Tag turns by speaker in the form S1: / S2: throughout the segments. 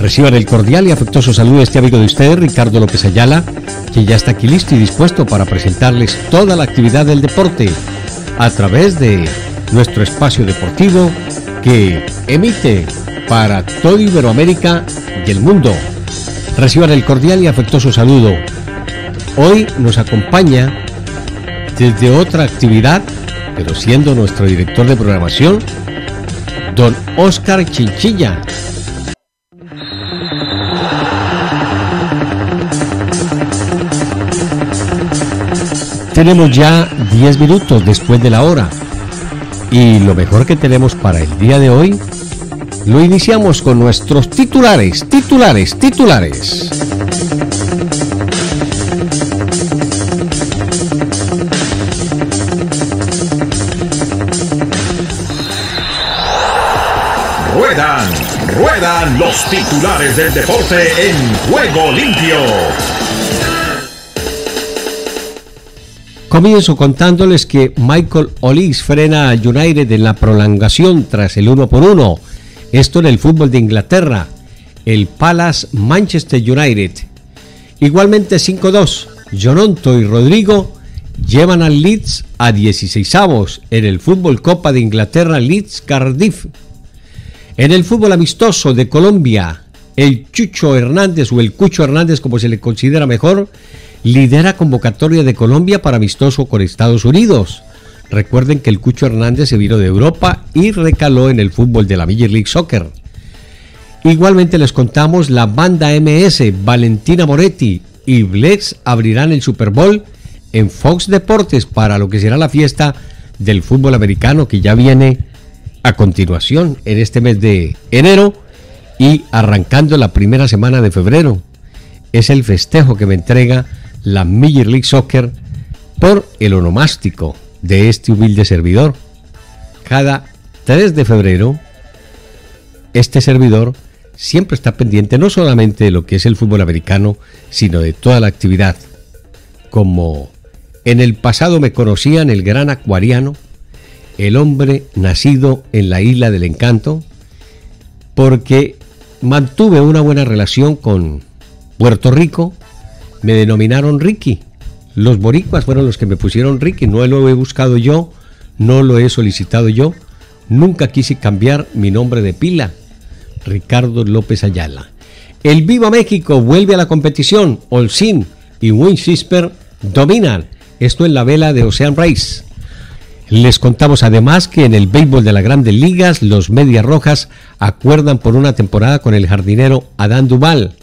S1: Reciban el cordial y afectuoso saludo de este amigo de ustedes, Ricardo López Ayala, que ya está aquí listo y dispuesto para presentarles toda la actividad del deporte a través de nuestro espacio deportivo que emite para toda Iberoamérica y el mundo. Reciban el cordial y afectuoso saludo. Hoy nos acompaña desde otra actividad, pero siendo nuestro director de programación, don Oscar Chinchilla. Tenemos ya 10 minutos después de la hora y lo mejor que tenemos para el día de hoy lo iniciamos con nuestros titulares, titulares, titulares.
S2: Ruedan, ruedan los titulares del deporte en Juego Limpio.
S1: Comienzo contándoles que Michael Olis frena a United en la prolongación tras el 1 por 1. Esto en el fútbol de Inglaterra. El Palace Manchester United. Igualmente 5-2. Jononto y Rodrigo llevan al Leeds a 16 avos en el fútbol Copa de Inglaterra Leeds Cardiff. En el fútbol amistoso de Colombia, el Chucho Hernández o el Cucho Hernández como se le considera mejor, lidera convocatoria de Colombia para amistoso con Estados Unidos. Recuerden que el Cucho Hernández se vino de Europa y recaló en el fútbol de la Major League Soccer. Igualmente les contamos la banda MS, Valentina Moretti y Blex abrirán el Super Bowl en Fox Deportes para lo que será la fiesta del fútbol americano que ya viene a continuación en este mes de enero y arrancando la primera semana de febrero. Es el festejo que me entrega la Major League Soccer por el onomástico de este humilde servidor. Cada 3 de febrero, este servidor siempre está pendiente no solamente de lo que es el fútbol americano, sino de toda la actividad. Como en el pasado me conocían el gran acuariano, el hombre nacido en la isla del encanto, porque mantuve una buena relación con Puerto Rico, me denominaron Ricky. Los boricuas fueron los que me pusieron Ricky, no lo he buscado yo, no lo he solicitado yo, nunca quise cambiar mi nombre de pila, Ricardo López Ayala. El Viva México vuelve a la competición, Olsin y Winchester dominan, esto en la vela de Ocean Race. Les contamos además que en el béisbol de las grandes ligas los Medias Rojas acuerdan por una temporada con el jardinero Adán Duval.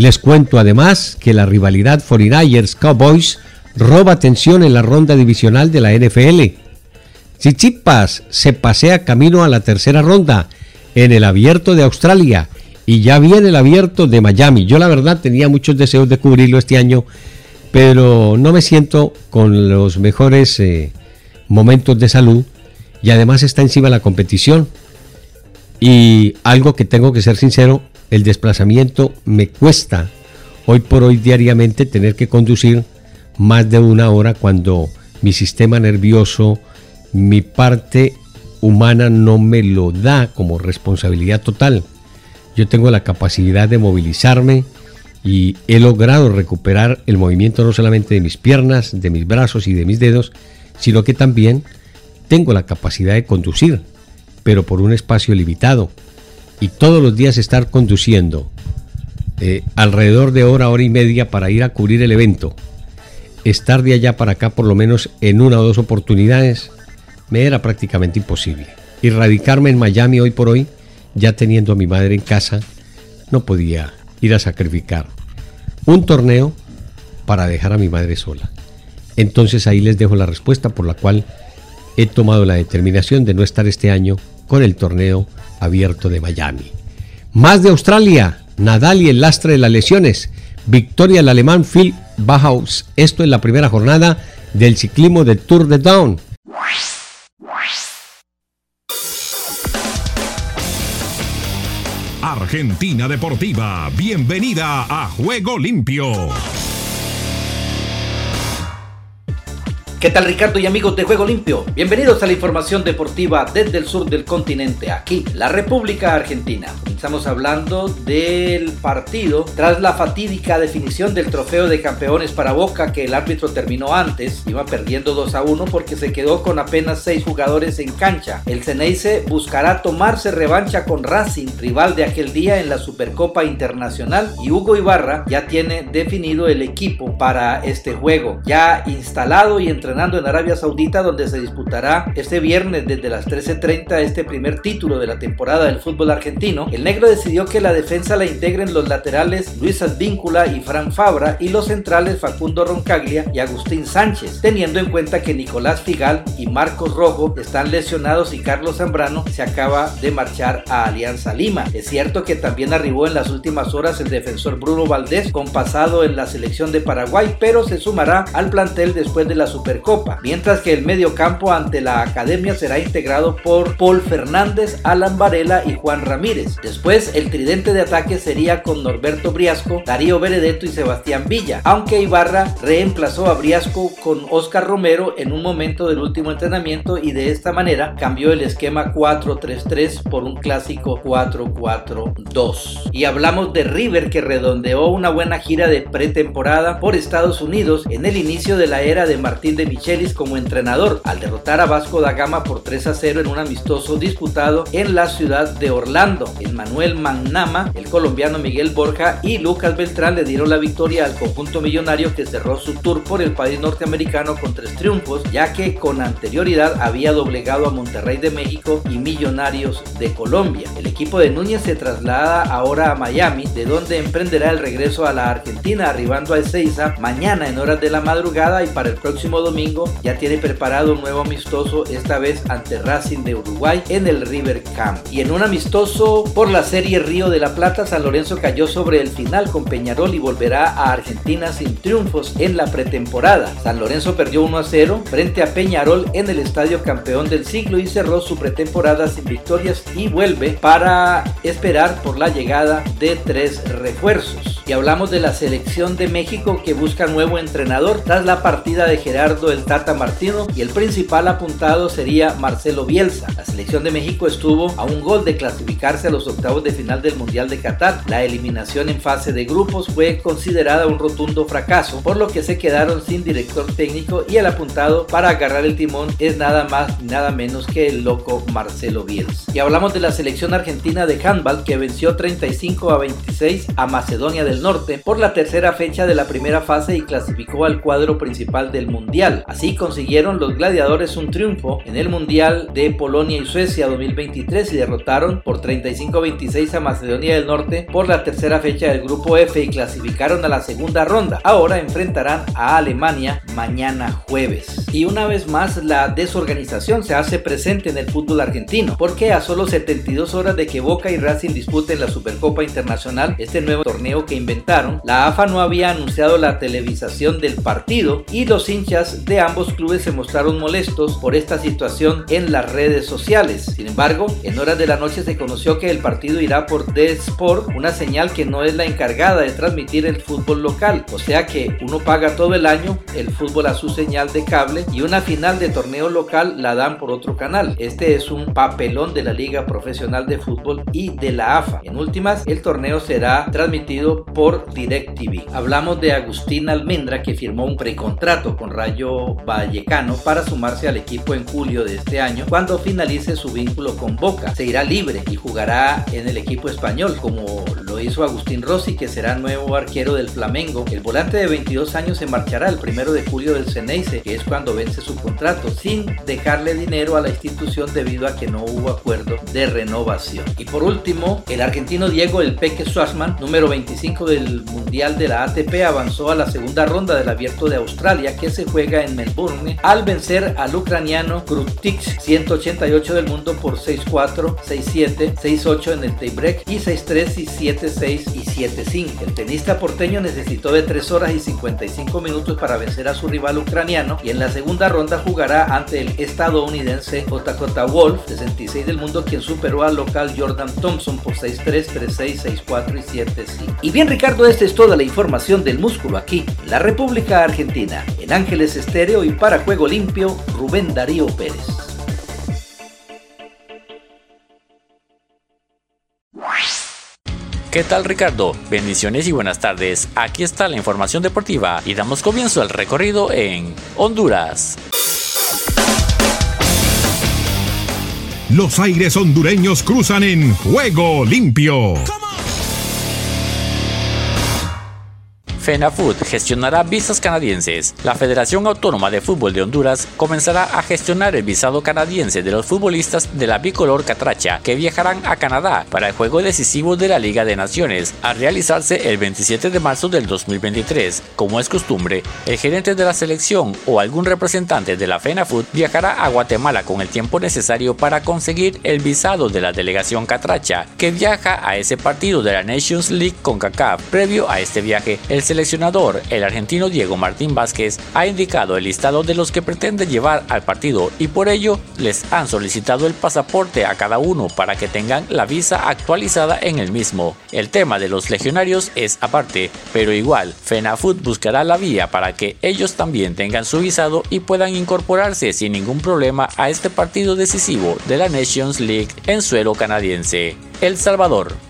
S1: Les cuento además que la rivalidad 49ers Cowboys roba atención en la ronda divisional de la NFL. Chichipas se pasea camino a la tercera ronda en el abierto de Australia y ya viene el abierto de Miami. Yo la verdad tenía muchos deseos de cubrirlo este año, pero no me siento con los mejores eh, momentos de salud y además está encima la competición. Y algo que tengo que ser sincero, el desplazamiento me cuesta hoy por hoy diariamente tener que conducir más de una hora cuando mi sistema nervioso, mi parte humana no me lo da como responsabilidad total. Yo tengo la capacidad de movilizarme y he logrado recuperar el movimiento no solamente de mis piernas, de mis brazos y de mis dedos, sino que también tengo la capacidad de conducir, pero por un espacio limitado. Y todos los días estar conduciendo eh, alrededor de hora, hora y media para ir a cubrir el evento, estar de allá para acá por lo menos en una o dos oportunidades, me era prácticamente imposible. Y radicarme en Miami hoy por hoy, ya teniendo a mi madre en casa, no podía ir a sacrificar un torneo para dejar a mi madre sola. Entonces ahí les dejo la respuesta por la cual he tomado la determinación de no estar este año con el torneo abierto de Miami. Más de Australia, Nadal y el lastre de las lesiones. Victoria el alemán Phil Bauhaus. Esto en la primera jornada del ciclismo del Tour de Down.
S2: Argentina Deportiva, bienvenida a Juego Limpio.
S3: ¿Qué tal Ricardo y amigos de Juego Limpio? Bienvenidos a la información deportiva desde el sur del continente, aquí, la República Argentina. Estamos hablando del partido tras la fatídica definición del trofeo de campeones para Boca que el árbitro terminó antes, iba perdiendo 2 a 1 porque se quedó con apenas 6 jugadores en cancha. El Ceneice buscará tomarse revancha con Racing, rival de aquel día en la Supercopa Internacional y Hugo Ibarra ya tiene definido el equipo para este juego, ya instalado y entre en Arabia Saudita donde se disputará este viernes desde las 13.30 este primer título de la temporada del fútbol argentino, el negro decidió que la defensa la integren los laterales Luis Advíncula y Fran Fabra y los centrales Facundo Roncaglia y Agustín Sánchez, teniendo en cuenta que Nicolás Figal y Marcos Rojo están lesionados y Carlos Zambrano se acaba de marchar a Alianza Lima. Es cierto que también arribó en las últimas horas el defensor Bruno Valdés con pasado en la selección de Paraguay, pero se sumará al plantel después de la Super Copa, mientras que el medio campo ante la academia será integrado por Paul Fernández, Alan Varela y Juan Ramírez. Después el tridente de ataque sería con Norberto Briasco, Darío Benedetto y Sebastián Villa, aunque Ibarra reemplazó a Briasco con Oscar Romero en un momento del último entrenamiento y de esta manera cambió el esquema 4-3-3 por un clásico 4-4-2. Y hablamos de River que redondeó una buena gira de pretemporada por Estados Unidos en el inicio de la era de Martín de Michelis como entrenador al derrotar a Vasco da Gama por 3 a 0 en un amistoso disputado en la ciudad de Orlando. El Manuel Magnama, el colombiano Miguel Borja y Lucas Beltrán le dieron la victoria al conjunto millonario que cerró su tour por el país norteamericano con tres triunfos, ya que con anterioridad había doblegado a Monterrey de México y Millonarios de Colombia. El equipo de Núñez se traslada ahora a Miami, de donde emprenderá el regreso a la Argentina, arribando a Ezeiza mañana en horas de la madrugada y para el próximo ya tiene preparado un nuevo amistoso, esta vez ante Racing de Uruguay en el River Camp. Y en un amistoso por la serie Río de la Plata, San Lorenzo cayó sobre el final con Peñarol y volverá a Argentina sin triunfos en la pretemporada. San Lorenzo perdió 1 a 0 frente a Peñarol en el estadio campeón del siglo y cerró su pretemporada sin victorias y vuelve para esperar por la llegada de tres refuerzos. Y hablamos de la selección de México que busca nuevo entrenador tras la partida de Gerardo el Tata Martino y el principal apuntado sería Marcelo Bielsa. La selección de México estuvo a un gol de clasificarse a los octavos de final del Mundial de Qatar. La eliminación en fase de grupos fue considerada un rotundo fracaso, por lo que se quedaron sin director técnico y el apuntado para agarrar el timón es nada más y nada menos que el loco Marcelo Bielsa. Y hablamos de la selección argentina de handball que venció 35 a 26 a Macedonia del Norte por la tercera fecha de la primera fase y clasificó al cuadro principal del Mundial. Así consiguieron los gladiadores un triunfo en el Mundial de Polonia y Suecia 2023 y derrotaron por 35-26 a Macedonia del Norte por la tercera fecha del grupo F y clasificaron a la segunda ronda. Ahora enfrentarán a Alemania mañana jueves. Y una vez más la desorganización se hace presente en el fútbol argentino porque a solo 72 horas de que Boca y Racing disputen la Supercopa Internacional, este nuevo torneo que la AFA no había anunciado la televisación del partido y los hinchas de ambos clubes se mostraron molestos por esta situación en las redes sociales. Sin embargo, en horas de la noche se conoció que el partido irá por The Sport, una señal que no es la encargada de transmitir el fútbol local, o sea que uno paga todo el año el fútbol a su señal de cable y una final de torneo local la dan por otro canal. Este es un papelón de la Liga Profesional de Fútbol y de la AFA. En últimas, el torneo será transmitido por DirecTV. Hablamos de Agustín Almendra que firmó un precontrato con Rayo Vallecano para sumarse al equipo en julio de este año cuando finalice su vínculo con Boca. Se irá libre y jugará en el equipo español como hizo Agustín Rossi, que será nuevo arquero del Flamengo. El volante de 22 años se marchará el primero de julio del Ceneice, que es cuando vence su contrato, sin dejarle dinero a la institución debido a que no hubo acuerdo de renovación. Y por último, el argentino Diego El Peque Schwarzman, número 25 del Mundial de la ATP, avanzó a la segunda ronda del Abierto de Australia, que se juega en Melbourne, al vencer al ucraniano Krutik 188 del mundo por 6-4, 6-7, 6-8 en el tiebreak y 6-3 y 7-6 y 7-5. El tenista porteño necesitó de 3 horas y 55 minutos para vencer a su rival ucraniano y en la segunda ronda jugará ante el estadounidense JJ Wolf, 66 del mundo, quien superó al local Jordan Thompson por 6-3, 3-6, 6-4 y 7-5. Y bien Ricardo, esta es toda la información del músculo aquí, la República Argentina, en Ángeles Estéreo y para Juego Limpio, Rubén Darío Pérez.
S4: ¿Qué tal Ricardo? Bendiciones y buenas tardes. Aquí está la información deportiva y damos comienzo al recorrido en Honduras.
S2: Los aires hondureños cruzan en juego limpio.
S4: FENAFUT gestionará visas canadienses. La Federación Autónoma de Fútbol de Honduras comenzará a gestionar el visado canadiense de los futbolistas de la bicolor catracha que viajarán a Canadá para el juego decisivo de la Liga de Naciones, a realizarse el 27 de marzo del 2023. Como es costumbre, el gerente de la selección o algún representante de la FENAFUT viajará a Guatemala con el tiempo necesario para conseguir el visado de la delegación catracha que viaja a ese partido de la Nations League con CACAF. Previo a este viaje, el seleccionador, el argentino Diego Martín Vázquez, ha indicado el listado de los que pretende llevar al partido y por ello les han solicitado el pasaporte a cada uno para que tengan la visa actualizada en el mismo. El tema de los legionarios es aparte, pero igual, FENAFUT buscará la vía para que ellos también tengan su visado y puedan incorporarse sin ningún problema a este partido decisivo de la Nations League en suelo canadiense. El Salvador.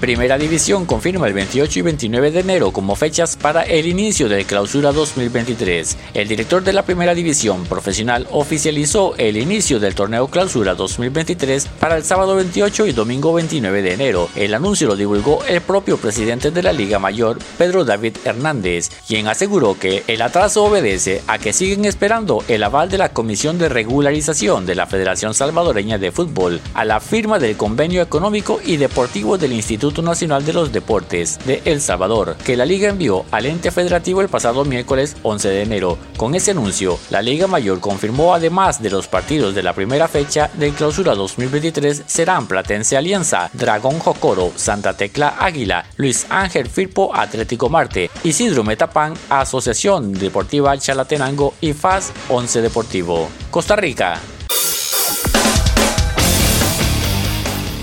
S4: Primera División confirma el 28 y 29 de enero como fechas para el inicio del Clausura 2023. El director de la Primera División Profesional oficializó el inicio del torneo Clausura 2023 para el sábado 28 y domingo 29 de enero. El anuncio lo divulgó el propio presidente de la Liga Mayor, Pedro David Hernández, quien aseguró que el atraso obedece a que siguen esperando el aval de la Comisión de Regularización de la Federación Salvadoreña de Fútbol a la firma del convenio económico y deportivo del Instituto Nacional de los Deportes de El Salvador, que la liga envió al ente federativo el pasado miércoles 11 de enero. Con ese anuncio, la Liga Mayor confirmó además de los partidos de la primera fecha de clausura 2023 serán Platense Alianza, Dragón Jocoro, Santa Tecla Águila, Luis Ángel Firpo Atlético Marte, Isidro Metapán, Asociación Deportiva Chalatenango y FAS 11 Deportivo. Costa Rica,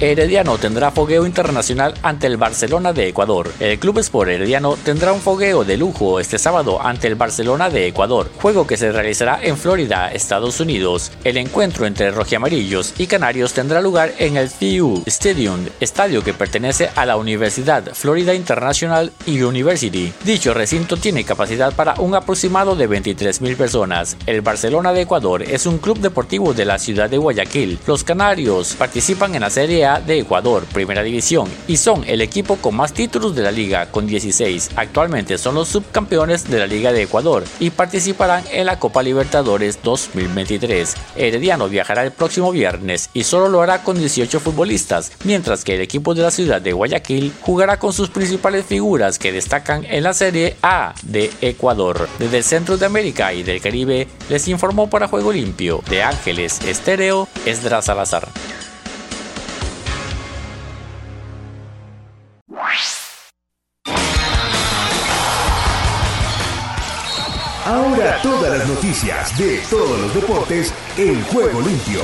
S4: Herediano tendrá fogueo internacional ante el Barcelona de Ecuador. El Club Sport Herediano tendrá un fogueo de lujo este sábado ante el Barcelona de Ecuador, juego que se realizará en Florida, Estados Unidos. El encuentro entre rojiamarillos y canarios tendrá lugar en el TU Stadium, estadio que pertenece a la Universidad Florida International University. Dicho recinto tiene capacidad para un aproximado de 23.000 personas. El Barcelona de Ecuador es un club deportivo de la ciudad de Guayaquil. Los canarios participan en la Serie de Ecuador, Primera División, y son el equipo con más títulos de la liga, con 16. Actualmente son los subcampeones de la Liga de Ecuador y participarán en la Copa Libertadores 2023. Herediano viajará el próximo viernes y solo lo hará con 18 futbolistas, mientras que el equipo de la ciudad de Guayaquil jugará con sus principales figuras que destacan en la Serie A de Ecuador. Desde el centro de América y del Caribe les informó para Juego Limpio de Ángeles Estéreo Esdras Salazar.
S2: Noticias de todos los deportes en juego limpio.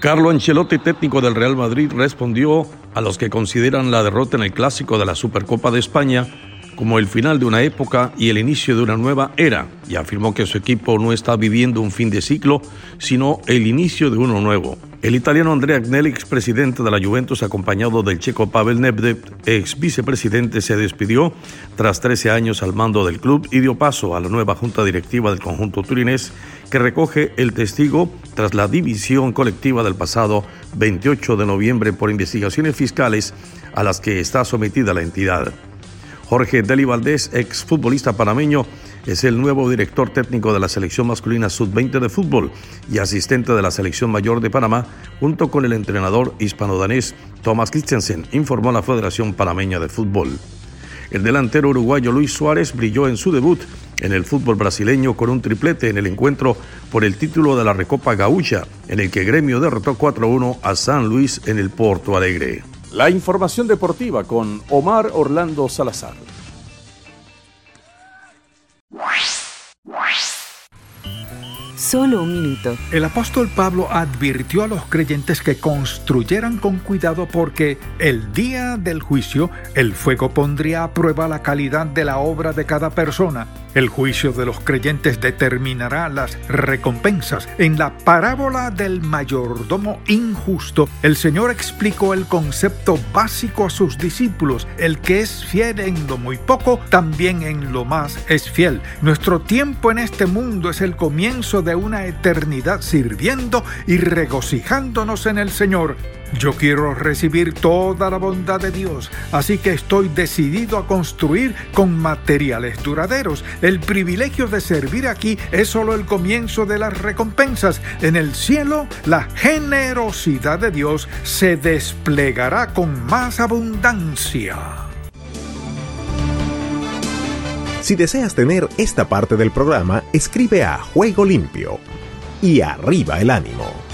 S5: Carlo Ancelotti, técnico del Real Madrid, respondió a los que consideran la derrota en el clásico de la Supercopa de España como el final de una época y el inicio de una nueva era, y afirmó que su equipo no está viviendo un fin de ciclo, sino el inicio de uno nuevo. El italiano Andrea Agnelli, expresidente de la Juventus, acompañado del checo Pavel Nedved, ex vicepresidente, se despidió tras 13 años al mando del club y dio paso a la nueva junta directiva del conjunto turinés, que recoge el testigo tras la división colectiva del pasado 28 de noviembre por investigaciones fiscales a las que está sometida la entidad. Jorge Deli Valdés, exfutbolista panameño, es el nuevo director técnico de la selección masculina sub-20 de fútbol y asistente de la selección mayor de Panamá, junto con el entrenador hispano-danés Thomas Christensen, informó la Federación Panameña de Fútbol. El delantero uruguayo Luis Suárez brilló en su debut en el fútbol brasileño con un triplete en el encuentro por el título de la Recopa Gaucha, en el que Gremio derrotó 4-1 a San Luis en el Porto Alegre.
S6: La información deportiva con Omar Orlando Salazar.
S7: Solo un minuto.
S8: El apóstol Pablo advirtió a los creyentes que construyeran con cuidado porque el día del juicio el fuego pondría a prueba la calidad de la obra de cada persona. El juicio de los creyentes determinará las recompensas. En la parábola del mayordomo injusto, el Señor explicó el concepto básico a sus discípulos. El que es fiel en lo muy poco, también en lo más es fiel. Nuestro tiempo en este mundo es el comienzo de una eternidad sirviendo y regocijándonos en el Señor. Yo quiero recibir toda la bondad de Dios, así que estoy decidido a construir con materiales duraderos. El privilegio de servir aquí es solo el comienzo de las recompensas. En el cielo, la generosidad de Dios se desplegará con más abundancia.
S9: Si deseas tener esta parte del programa, escribe a Juego Limpio y arriba el ánimo.